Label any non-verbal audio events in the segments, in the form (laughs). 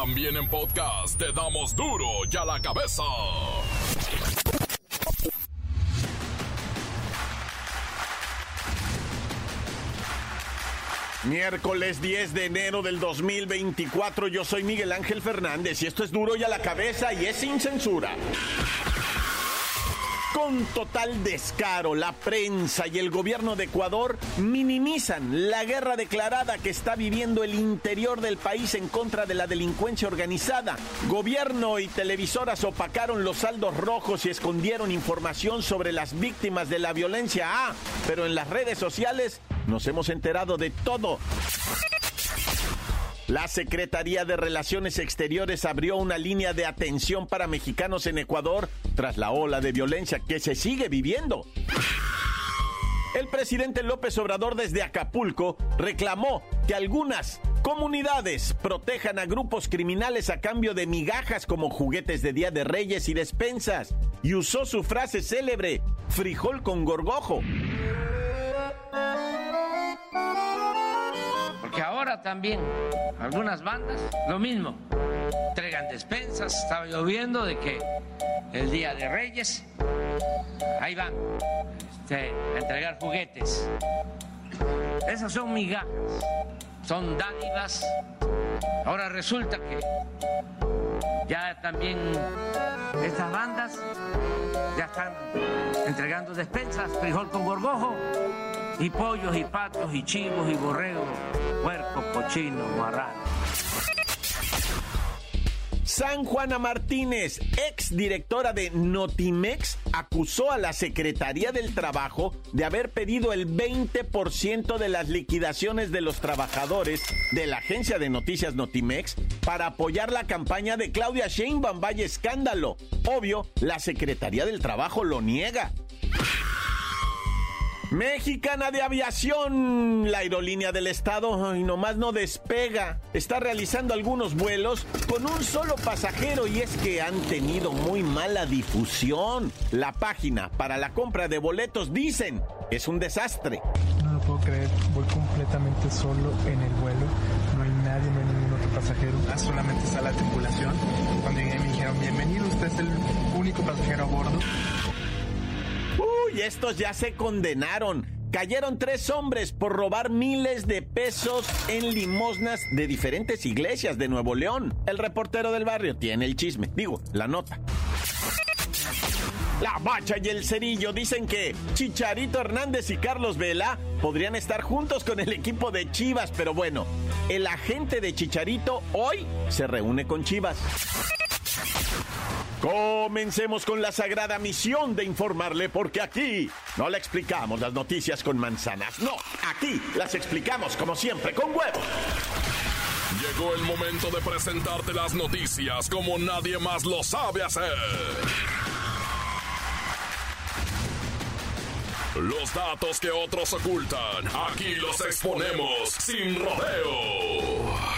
También en podcast te damos duro y a la cabeza. Miércoles 10 de enero del 2024, yo soy Miguel Ángel Fernández y esto es duro y a la cabeza y es sin censura. Con total descaro, la prensa y el gobierno de Ecuador minimizan la guerra declarada que está viviendo el interior del país en contra de la delincuencia organizada. Gobierno y televisoras opacaron los saldos rojos y escondieron información sobre las víctimas de la violencia. Ah, pero en las redes sociales nos hemos enterado de todo. La Secretaría de Relaciones Exteriores abrió una línea de atención para mexicanos en Ecuador tras la ola de violencia que se sigue viviendo. El presidente López Obrador desde Acapulco reclamó que algunas comunidades protejan a grupos criminales a cambio de migajas como juguetes de Día de Reyes y despensas y usó su frase célebre, frijol con gorgojo. Porque ahora también algunas bandas, lo mismo, entregan despensas, estaba lloviendo de que el Día de Reyes, ahí van este, a entregar juguetes. Esas son migajas, son dádivas. Ahora resulta que ya también estas bandas ya están entregando despensas, frijol con gorgojo y pollos y patos y chivos y borregos, puerco, cochino, marrano. San Juana Martínez, ex directora de Notimex, acusó a la Secretaría del Trabajo de haber pedido el 20% de las liquidaciones de los trabajadores de la agencia de noticias Notimex para apoyar la campaña de Claudia Sheinbaum Valle Escándalo. Obvio, la Secretaría del Trabajo lo niega. Mexicana de Aviación, la aerolínea del estado, y nomás no despega. Está realizando algunos vuelos con un solo pasajero y es que han tenido muy mala difusión. La página para la compra de boletos dicen es un desastre. No lo puedo creer, voy completamente solo en el vuelo. No hay nadie, no hay ningún otro pasajero. Ah, solamente está la tripulación. Cuando llegué me dijeron, bienvenido, usted es el único pasajero a bordo. Uy, estos ya se condenaron. Cayeron tres hombres por robar miles de pesos en limosnas de diferentes iglesias de Nuevo León. El reportero del barrio tiene el chisme, digo, la nota. La Bacha y el Cerillo dicen que Chicharito Hernández y Carlos Vela podrían estar juntos con el equipo de Chivas, pero bueno, el agente de Chicharito hoy se reúne con Chivas. Comencemos con la sagrada misión de informarle porque aquí no le explicamos las noticias con manzanas, no, aquí las explicamos como siempre con huevos. Llegó el momento de presentarte las noticias como nadie más lo sabe hacer. Los datos que otros ocultan, aquí los exponemos sin rodeos.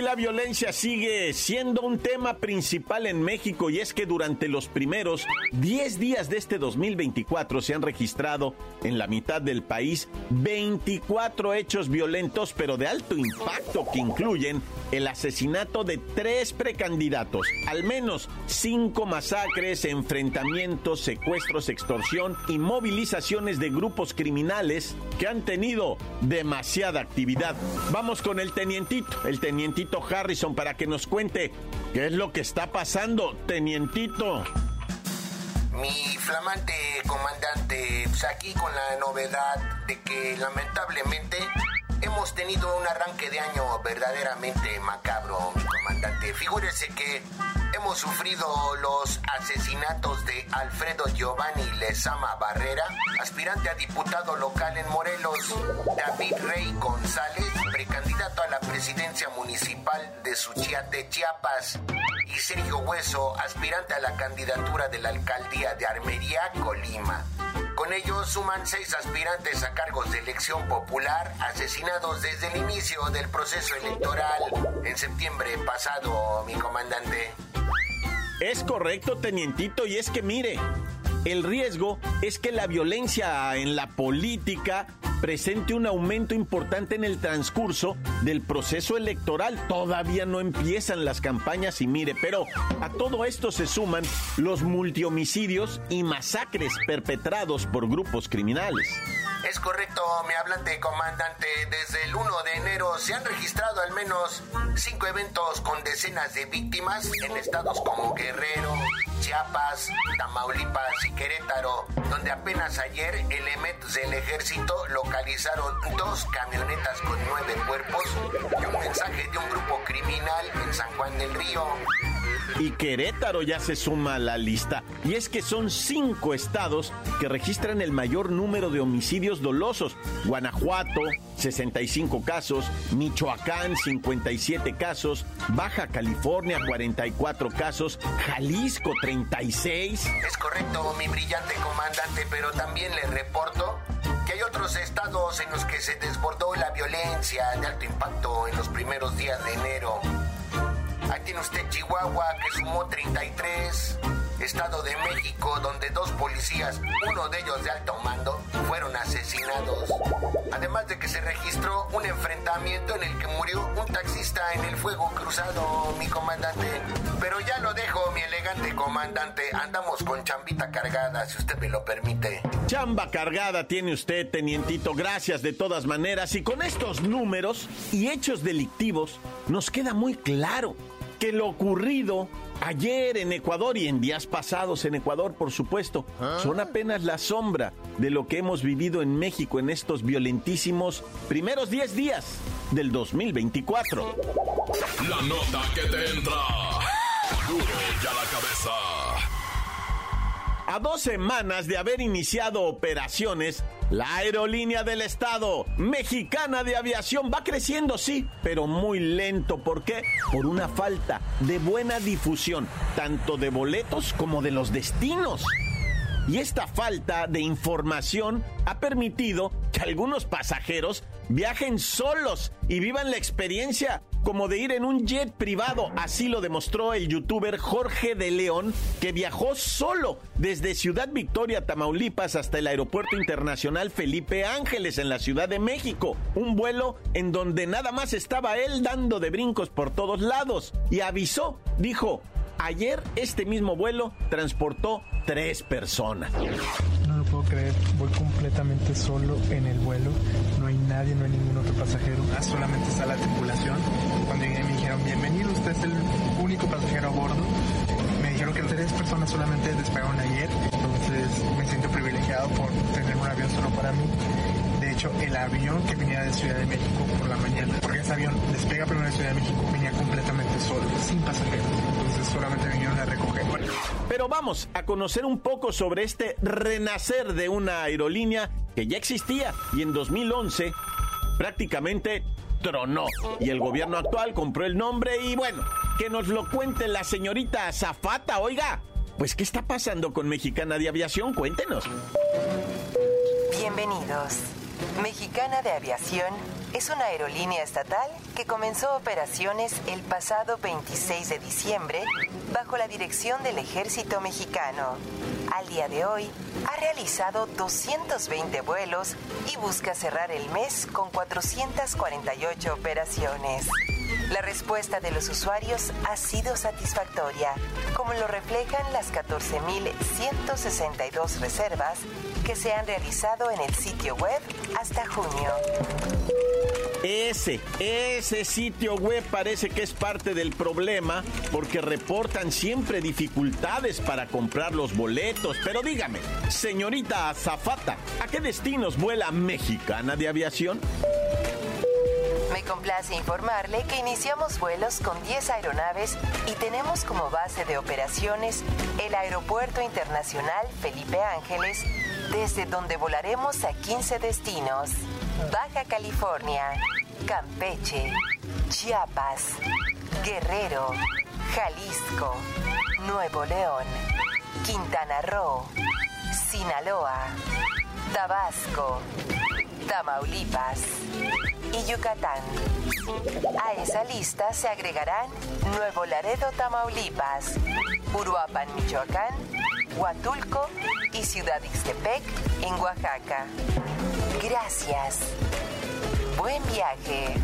La violencia sigue siendo un tema principal en México y es que durante los primeros 10 días de este 2024 se han registrado en la mitad del país 24 hechos violentos pero de alto impacto que incluyen el asesinato de tres precandidatos, al menos cinco masacres, enfrentamientos, secuestros, extorsión y movilizaciones de grupos criminales que han tenido demasiada actividad. Vamos con el tenientito, el tenientito Harrison para que nos cuente qué es lo que está pasando, tenientito. Mi flamante comandante, pues aquí con la novedad de que lamentablemente hemos tenido un arranque de año verdaderamente macabro, mi comandante. Figúrese que hemos sufrido los asesinatos de Alfredo Giovanni Lezama Barrera, aspirante a diputado local en Morelos, David Rey González, precandidato a la presidencia municipal de Suchiate, Chiapas, y Sergio Hueso, aspirante a la candidatura de la alcaldía de Armería, Colima. Con ellos suman seis aspirantes a cargos de elección popular asesinados desde el inicio del proceso electoral en septiembre pasado, mi comandante. Es correcto, tenientito, y es que mire, el riesgo es que la violencia en la política presente un aumento importante en el transcurso del proceso electoral. Todavía no empiezan las campañas y mire, pero a todo esto se suman los multihomicidios y masacres perpetrados por grupos criminales. Es correcto, mi hablante comandante. Desde el 1 de enero se han registrado al menos cinco eventos con decenas de víctimas en estados como Guerrero, Chiapas, Tamaulipas y Querétaro, donde apenas ayer elementos del ejército localizaron dos camionetas con nueve cuerpos y un mensaje de un grupo criminal en San Juan del Río. Y Querétaro ya se suma a la lista. Y es que son cinco estados que registran el mayor número de homicidios dolosos. Guanajuato, 65 casos, Michoacán, 57 casos, Baja California, 44 casos, Jalisco, 36. Es correcto, mi brillante comandante, pero también le reporto que hay otros estados en los que se desbordó la violencia de alto impacto en los primeros días de enero. Ahí tiene usted Chihuahua, que sumó 33. Estado de México, donde dos policías, uno de ellos de alto mando, fueron asesinados. Además de que se registró un enfrentamiento en el que murió un taxista en el fuego cruzado, mi comandante. Pero ya lo dejo, mi elegante comandante. Andamos con chambita cargada, si usted me lo permite. Chamba cargada tiene usted, tenientito. Gracias de todas maneras. Y con estos números y hechos delictivos, nos queda muy claro que lo ocurrido ayer en Ecuador y en días pasados en Ecuador, por supuesto, son apenas la sombra de lo que hemos vivido en México en estos violentísimos primeros 10 días del 2024. La nota que te entra. Duro ya la cabeza. A dos semanas de haber iniciado operaciones, la aerolínea del Estado, mexicana de aviación, va creciendo, sí, pero muy lento. ¿Por qué? Por una falta de buena difusión, tanto de boletos como de los destinos. Y esta falta de información ha permitido que algunos pasajeros viajen solos y vivan la experiencia como de ir en un jet privado. Así lo demostró el youtuber Jorge de León, que viajó solo desde Ciudad Victoria, Tamaulipas, hasta el Aeropuerto Internacional Felipe Ángeles en la Ciudad de México. Un vuelo en donde nada más estaba él dando de brincos por todos lados. Y avisó, dijo, ayer este mismo vuelo transportó tres personas. Lo puedo creer, voy completamente solo en el vuelo. No hay nadie, no hay ningún otro pasajero. Ah, solamente está la tripulación. Cuando llegué me dijeron, bienvenido, usted es el único pasajero a bordo. Me dijeron que tres personas solamente despegaron ayer. Entonces me siento privilegiado por tener un avión solo para mí. De hecho, el avión que venía de Ciudad de México por la mañana, porque ese avión despega primero de Ciudad de México, venía completamente solo, sin pasajeros. Entonces solamente vinieron a recoger. Pero vamos a conocer un poco sobre este renacer de una aerolínea que ya existía y en 2011 prácticamente tronó. Y el gobierno actual compró el nombre y bueno, que nos lo cuente la señorita Zafata, oiga. Pues, ¿qué está pasando con Mexicana de Aviación? Cuéntenos. Bienvenidos. Mexicana de Aviación es una aerolínea estatal que comenzó operaciones el pasado 26 de diciembre bajo la dirección del ejército mexicano. Al día de hoy, ha realizado 220 vuelos y busca cerrar el mes con 448 operaciones. La respuesta de los usuarios ha sido satisfactoria, como lo reflejan las 14.162 reservas que se han realizado en el sitio web hasta junio. Ese, ese sitio web parece que es parte del problema porque reportan siempre dificultades para comprar los boletos. Pero dígame, señorita Azafata, ¿a qué destinos vuela Mexicana de Aviación? Me complace informarle que iniciamos vuelos con 10 aeronaves y tenemos como base de operaciones el Aeropuerto Internacional Felipe Ángeles, desde donde volaremos a 15 destinos. Baja California, Campeche, Chiapas, Guerrero, Jalisco, Nuevo León, Quintana Roo, Sinaloa, Tabasco, Tamaulipas y Yucatán. A esa lista se agregarán Nuevo Laredo, Tamaulipas, Uruapan, Michoacán, Huatulco y Ciudad Ixtepec en Oaxaca. Gracias. Buen viaje.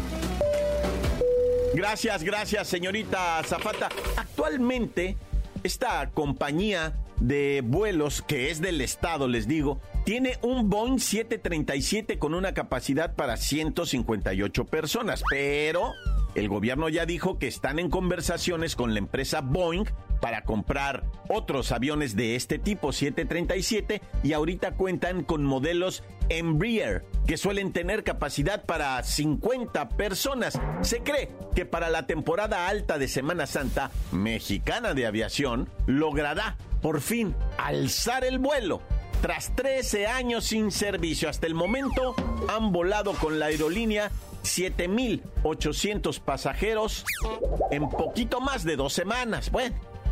Gracias, gracias, señorita Zafata. Actualmente, esta compañía de vuelos que es del Estado, les digo, tiene un Boeing 737 con una capacidad para 158 personas, pero el gobierno ya dijo que están en conversaciones con la empresa Boeing para comprar otros aviones de este tipo 737 y ahorita cuentan con modelos Embraer que suelen tener capacidad para 50 personas. Se cree que para la temporada alta de Semana Santa mexicana de aviación logrará por fin alzar el vuelo tras 13 años sin servicio. Hasta el momento han volado con la aerolínea 7.800 pasajeros en poquito más de dos semanas. Bueno,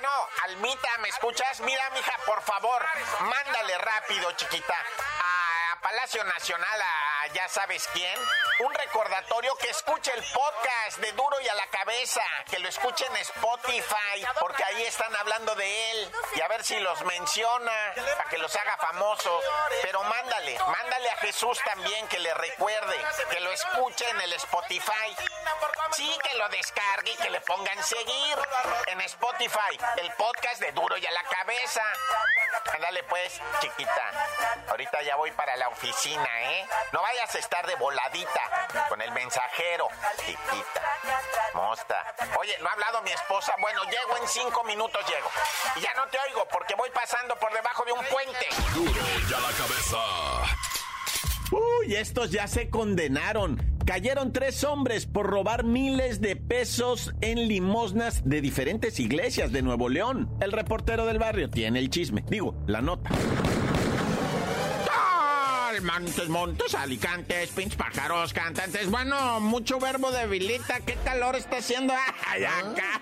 Bueno, Almita, ¿me escuchas? Mira, mija, por favor, mándale rápido, chiquita, a Palacio Nacional, a ya sabes quién, un recordatorio que escuche el podcast de Duro y a la Cabeza, que lo escuche en Spotify, porque ahí están hablando de él, y a ver si los menciona, para que los haga famosos. Pero mándale, mándale a Jesús también que le recuerde, que lo escuche en el Spotify. Sí, que lo descargue y que le pongan seguir en Spotify, el podcast de Duro y a la Cabeza. Ándale pues, chiquita. Ahorita ya voy para la oficina, ¿eh? No vayas a estar de voladita con el mensajero, chiquita. Mosta. Oye, ¿no ha hablado mi esposa? Bueno, llego en cinco minutos, llego. Y ya no te oigo porque voy pasando por debajo de un puente. Duro y a la cabeza. Uy, estos ya se condenaron. Cayeron tres hombres por robar miles de pesos en limosnas de diferentes iglesias de Nuevo León. El reportero del barrio tiene el chisme, digo, la nota. Montes, montes, alicantes, pinches pájaros, cantantes. Bueno, mucho verbo debilita. ¿Qué calor está haciendo (laughs) Ay, acá?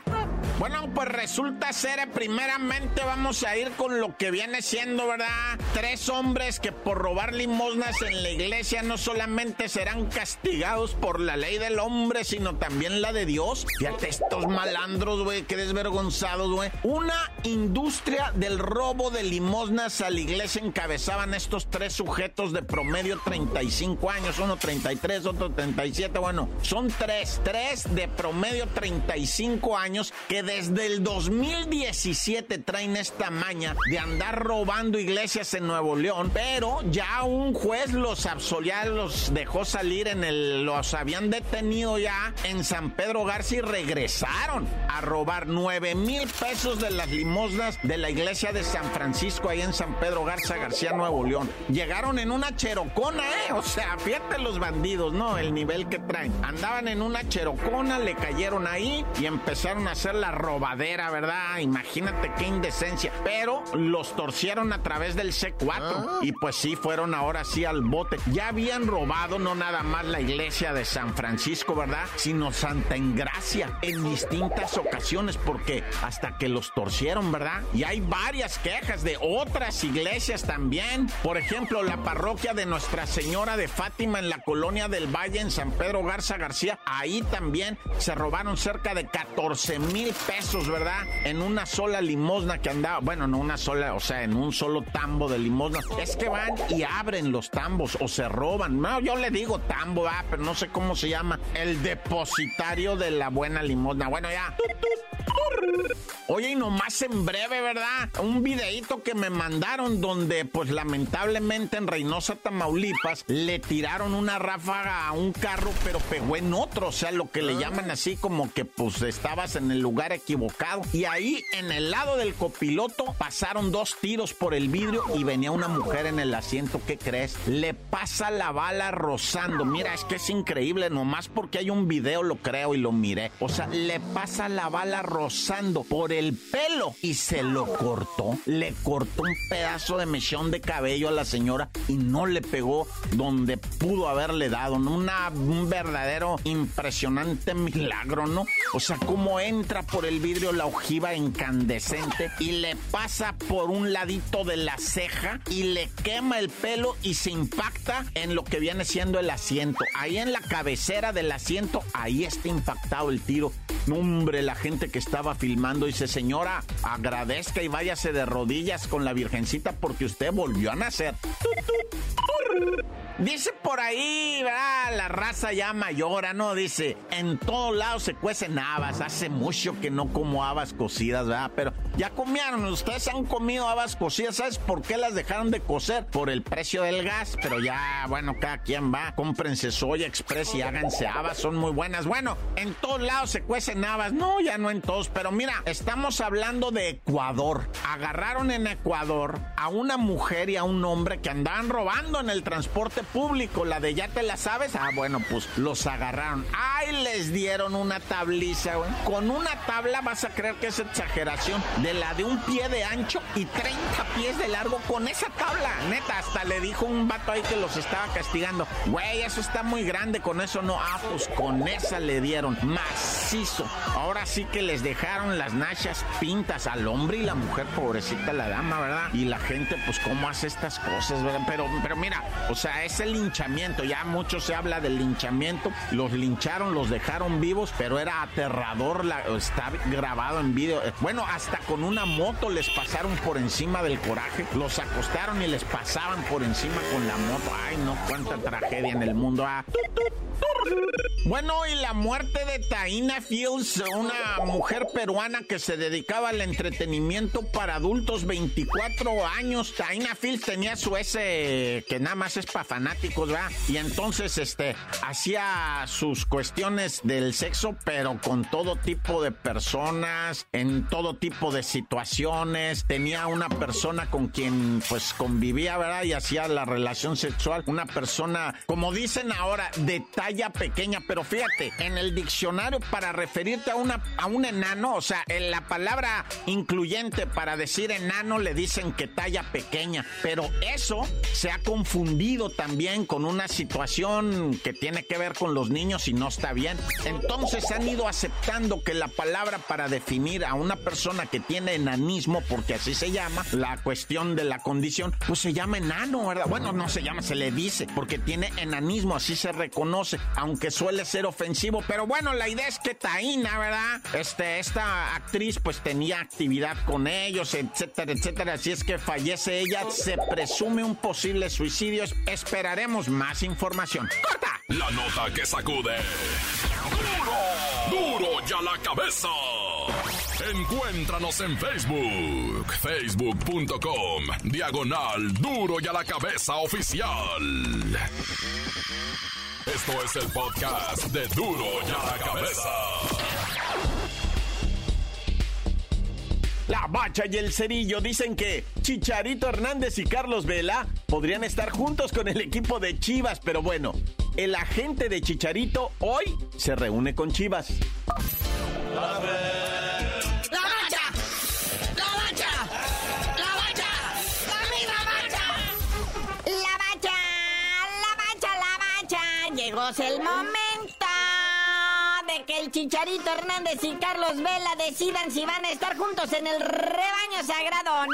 Bueno, pues resulta ser, eh, primeramente vamos a ir con lo que viene siendo, ¿verdad? Tres hombres que por robar limosnas en la iglesia no solamente serán castigados por la ley del hombre, sino también la de Dios. Fíjate estos malandros, güey, qué desvergonzados, güey. Una industria del robo de limosnas a la iglesia encabezaban estos tres sujetos de promedio 35 años, uno 33, otro 37, bueno, son tres, tres de promedio 35 años que desde el 2017 traen esta maña de andar robando iglesias en Nuevo León, pero ya un juez los absolvió, los dejó salir en el, los habían detenido ya en San Pedro Garza y regresaron a robar 9 mil pesos de las limosnas de la iglesia de San Francisco ahí en San Pedro Garza García, Nuevo León. Llegaron en una cherocona, ¿eh? O sea, fíjate los bandidos, ¿no? El nivel que traen. Andaban en una cherocona, le cayeron ahí y empezaron a hacer la robadera, ¿verdad? Imagínate qué indecencia. Pero los torcieron a través del C4 y pues sí, fueron ahora sí al bote. Ya habían robado no nada más la iglesia de San Francisco, ¿verdad? Sino Santa Engracia en distintas ocasiones porque hasta que los torcieron, ¿verdad? Y hay varias quejas de otras iglesias también. Por ejemplo, la parroquia de Nuestra Señora de Fátima en la colonia del Valle en San Pedro Garza García. Ahí también se robaron cerca de 14 mil pesos, ¿verdad? En una sola limosna que andaba, bueno, no una sola, o sea, en un solo tambo de limosna. Es que van y abren los tambos o se roban. No, yo le digo tambo, ah, pero no sé cómo se llama. El depositario de la buena limosna. Bueno, ya. Oye, y nomás en breve, ¿verdad? Un videíto que me mandaron donde, pues lamentablemente en Reynosa, Tamaulipas, le tiraron una ráfaga a un carro, pero pegó en otro. O sea, lo que le ah. llaman así como que, pues, estabas en el lugar equivocado. Y ahí, en el lado del copiloto, pasaron dos tiros por el vidrio y venía una mujer en el asiento. ¿Qué crees? Le pasa la bala rozando. Mira, es que es increíble, nomás porque hay un video lo creo y lo miré. O sea, le pasa la bala rozando por el el pelo y se lo cortó. Le cortó un pedazo de mechón de cabello a la señora y no le pegó donde pudo haberle dado. Una, un verdadero impresionante milagro, ¿no? O sea, cómo entra por el vidrio la ojiva incandescente y le pasa por un ladito de la ceja y le quema el pelo y se impacta en lo que viene siendo el asiento. Ahí en la cabecera del asiento, ahí está impactado el tiro. Hombre, la gente que estaba filmando dice, señora, agradezca y váyase de rodillas con la Virgencita porque usted volvió a nacer. Dice por ahí, ¿verdad? La raza ya mayora, ¿no? Dice, en todos lados se cuecen habas. Hace mucho que no como habas cocidas, ¿verdad? Pero ya comieron, ustedes han comido habas cocidas. ¿Sabes por qué las dejaron de cocer? Por el precio del gas. Pero ya, bueno, cada quien va. Cómprense soya express y háganse habas. Son muy buenas. Bueno, en todos lados se cuecen habas. No, ya no en todos. Pero mira, estamos hablando de Ecuador. Agarraron en Ecuador a una mujer y a un hombre que andaban robando en el transporte público, la de ya te la sabes. Ah, bueno, pues los agarraron. Ay, les dieron una tabliza, güey. Con una tabla vas a creer que es exageración. La de un pie de ancho y 30 pies de largo con esa tabla. Neta, hasta le dijo un vato ahí que los estaba castigando. Güey, eso está muy grande, con eso no. Ah, pues con esa le dieron. Macizo. Ahora sí que les dejaron las nachas pintas al hombre y la mujer, pobrecita la dama, ¿verdad? Y la gente, pues, ¿cómo hace estas cosas, verdad? Pero, pero mira, o sea, es el linchamiento. Ya mucho se habla del linchamiento. Los lincharon, los dejaron vivos, pero era aterrador. Está grabado en video. Bueno, hasta con una moto les pasaron por encima del coraje. Los acostaron y les pasaban por encima con la moto. Ay, no, cuánta tragedia en el mundo. Ah. Bueno, y la muerte de Taina Fields, una mujer peruana que se dedicaba al entretenimiento para adultos, 24 años. Taina Fields tenía su ese que nada más es para fanáticos, ¿verdad? Y entonces, este, hacía sus cuestiones del sexo, pero con todo tipo de personas, en todo tipo de situaciones. Tenía una persona con quien, pues, convivía, ¿verdad? Y hacía la relación sexual. Una persona, como dicen ahora, de talla pequeña, pero fíjate, en el diccionario para referirte a, una, a un enano, o sea, en la palabra incluyente para decir enano le dicen que talla pequeña, pero eso se ha confundido también con una situación que tiene que ver con los niños y no está bien. Entonces han ido aceptando que la palabra para definir a una persona que tiene enanismo, porque así se llama, la cuestión de la condición, pues se llama enano, ¿verdad? Bueno, no se llama, se le dice, porque tiene enanismo, así se reconoce, aunque suele ser ofensivo, pero bueno, la idea es que Taina, ¿verdad? Este, esta actriz pues tenía actividad con ellos, etcétera, etcétera, así es que fallece ella, se presume un posible suicidio, esperaremos más información. ¡Corta! La nota que sacude. ¡Duro! ¡Duro ya la cabeza! Encuéntranos en Facebook, facebook.com, diagonal duro y a la cabeza oficial. Esto es el podcast de duro y a la cabeza. La Bacha y el Cerillo dicen que Chicharito Hernández y Carlos Vela podrían estar juntos con el equipo de Chivas, pero bueno, el agente de Chicharito hoy se reúne con Chivas. El momento de que el Chicharito Hernández y Carlos Vela decidan si van a estar juntos en el rebaño sagrado.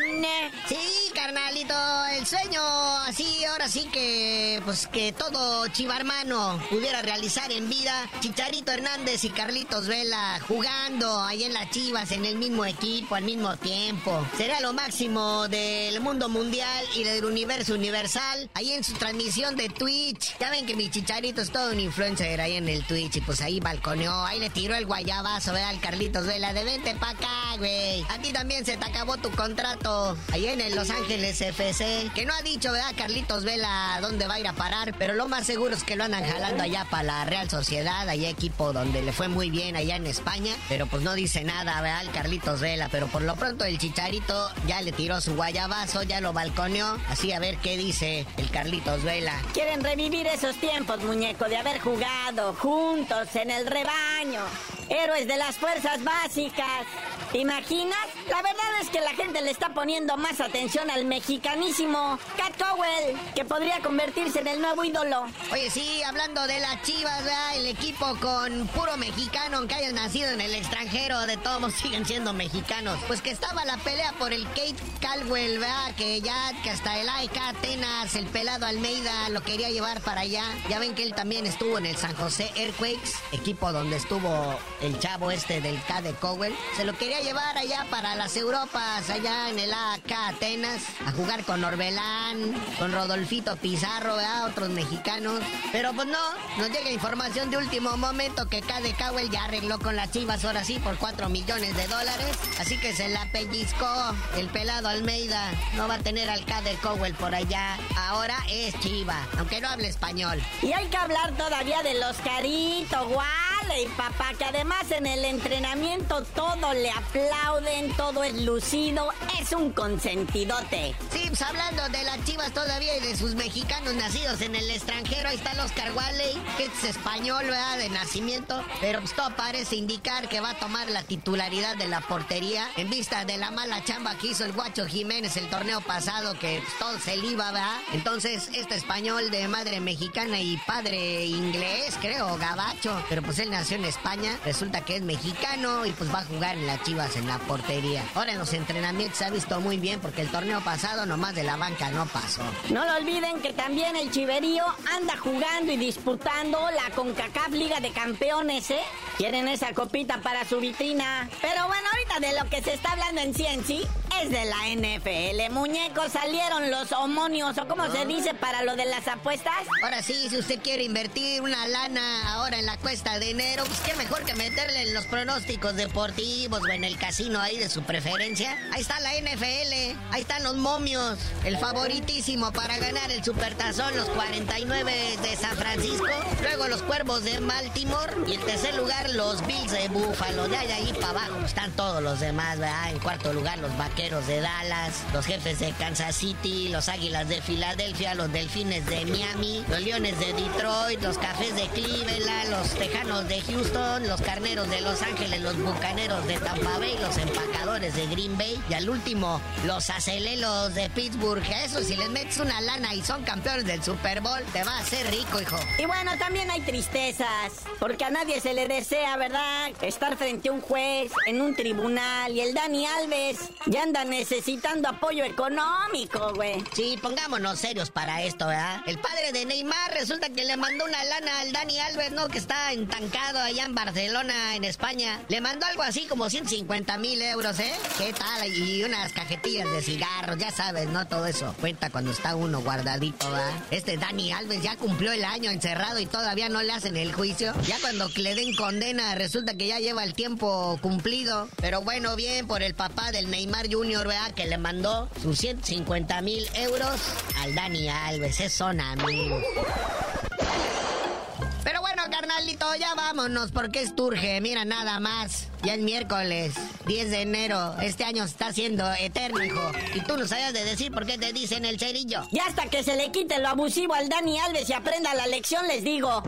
Sí, carnalito, el sueño así, ahora sí que, pues que todo chivarmano pudiera realizar en vida. Chicharito Hernández y Carlitos Vela jugando ahí en las chivas, en el mismo equipo, al mismo tiempo. Será lo máximo del mundo mundial y del universo universal. Ahí en su transmisión de Twitch. Ya ven que mi Chicharito es todo un influencer ahí en el Twitch y pues ahí balconeó, ahí le tiró el guayabazo, ¿verdad? Al Carlitos Vela de vente pa' acá, güey. A ti también se te acabó tu contrato ahí en el Los Ángeles FC. Que no ha dicho, ¿verdad? Carlitos Vela dónde va a ir a parar, pero lo más seguro es que lo andan jalando allá para la Real Sociedad, allá equipo donde le fue muy bien allá en España, pero pues no dice nada, ¿verdad? El Carlitos Vela, pero por lo pronto el Chicharito ya le tiró su guayabazo, ya lo balconeó, así a ver qué dice el Carlitos Vela. Quieren revivir esos tiempos, muñeco, de haber jugado juntos en el rebaño. Héroes de las fuerzas básicas. ¿Te imaginas? La verdad es que la gente le está poniendo más atención al mexicanísimo Cat Cowell, que podría convertirse en el nuevo ídolo. Oye, sí, hablando de las chivas, ¿verdad? El equipo con puro mexicano, aunque hayan nacido en el extranjero, de todos (laughs) siguen siendo mexicanos. Pues que estaba la pelea por el Kate Caldwell, ¿verdad? Que ya, que hasta el AEK Atenas, el pelado Almeida, lo quería llevar para allá. Ya ven que él también estuvo en el San José Earthquakes, equipo donde estuvo el chavo este del K de Cowell. Se lo quería llevar allá para las Europas, allá en el AK Atenas, a jugar con Orbelán, con Rodolfito Pizarro, ¿verdad? otros mexicanos. Pero pues no, nos llega información de último momento que K de Cowell ya arregló con las chivas ahora sí por 4 millones de dólares. Así que se la pellizcó el pelado Almeida. No va a tener al K de Cowell por allá. Ahora es chiva, aunque no hable español. Y hay que hablar todavía de los caritos, guau y papá, que además en el entrenamiento todo le aplauden, todo es lucido, es un consentidote. Sí, pues hablando de las chivas todavía y de sus mexicanos nacidos en el extranjero, ahí está Oscar Wally, que es español, ¿verdad? De nacimiento, pero pues todo parece indicar que va a tomar la titularidad de la portería en vista de la mala chamba que hizo el Guacho Jiménez el torneo pasado, que pues, todo se le iba, ¿verdad? Entonces, este español de madre mexicana y padre inglés, creo, gabacho, pero pues él nació en España, resulta que es mexicano y pues va a jugar en las Chivas en la portería. Ahora en los entrenamientos se ha visto muy bien porque el torneo pasado nomás de la banca no pasó. No lo olviden que también el Chiverío anda jugando y disputando la CONCACAF Liga de Campeones, ¿eh? Quieren esa copita para su vitrina. Pero bueno, ahorita de lo que se está hablando en sí es de la NFL. Muñecos, salieron los homonios, o como se dice para lo de las apuestas. Ahora sí, si usted quiere invertir una lana ahora en la cuesta de enero, pues qué mejor que meterle en los pronósticos deportivos o en el casino ahí de su preferencia. Ahí está la NFL, ahí están los momios, el favoritísimo para ganar el Supertazón, los 49 de San Francisco, luego los Cuervos de Baltimore y en tercer lugar los Bills de Buffalo. De ahí, ahí para abajo están todos los demás, ¿verdad? En cuarto lugar los Vaqueros de Dallas, los Jefes de Kansas City, los Águilas de Filadelfia, los Delfines de Miami, los Leones de Detroit, los Cafés de Cleveland, los Tejanos de Houston, los Carneros de Los Ángeles, los Bucaneros de Tampa Bay, los Empacadores de Green Bay y al último los Acelelos de Pittsburgh. Eso si les metes una lana y son campeones del Super Bowl, te va a hacer rico, hijo. Y bueno, también hay tristezas, porque a nadie se le desea, ¿verdad? Estar frente a un juez, en un tribunal, y el Dani Alves ya anda necesitando apoyo económico, güey. Sí, pongámonos serios para esto, ¿verdad? El padre de Neymar resulta que le mandó una lana al Dani Alves, ¿no? Que está entancado allá en Barcelona, en España. Le mandó algo así como 150 mil euros, ¿eh? ¿Qué tal? Y unas cajetillas de cigarros, ya sabes, ¿no? Todo eso cuenta cuando está uno guardadito, ¿verdad? Este Dani Alves ya cumplió el año encerrado y todavía no le hacen el juicio. Ya cuando le den condena, resulta que ya lleva el tiempo cumplido. Pero bueno, bien por el papá del Neymar Jr., ¿verdad? Que le mandó sus 150 mil euros al Dani Alves. Es son amigos. Ya vámonos porque es turge. Mira, nada más. Ya es miércoles, 10 de enero. Este año está siendo eterno, hijo. Y tú no sabías de decir por qué te dicen el cerillo. Y hasta que se le quite lo abusivo al Dani Alves y aprenda la lección, les digo.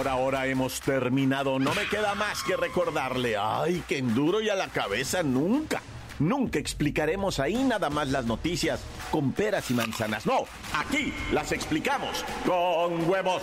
Por ahora hemos terminado. No me queda más que recordarle. Ay, que enduro y a la cabeza nunca. Nunca explicaremos ahí nada más las noticias con peras y manzanas. No, aquí las explicamos con huevos.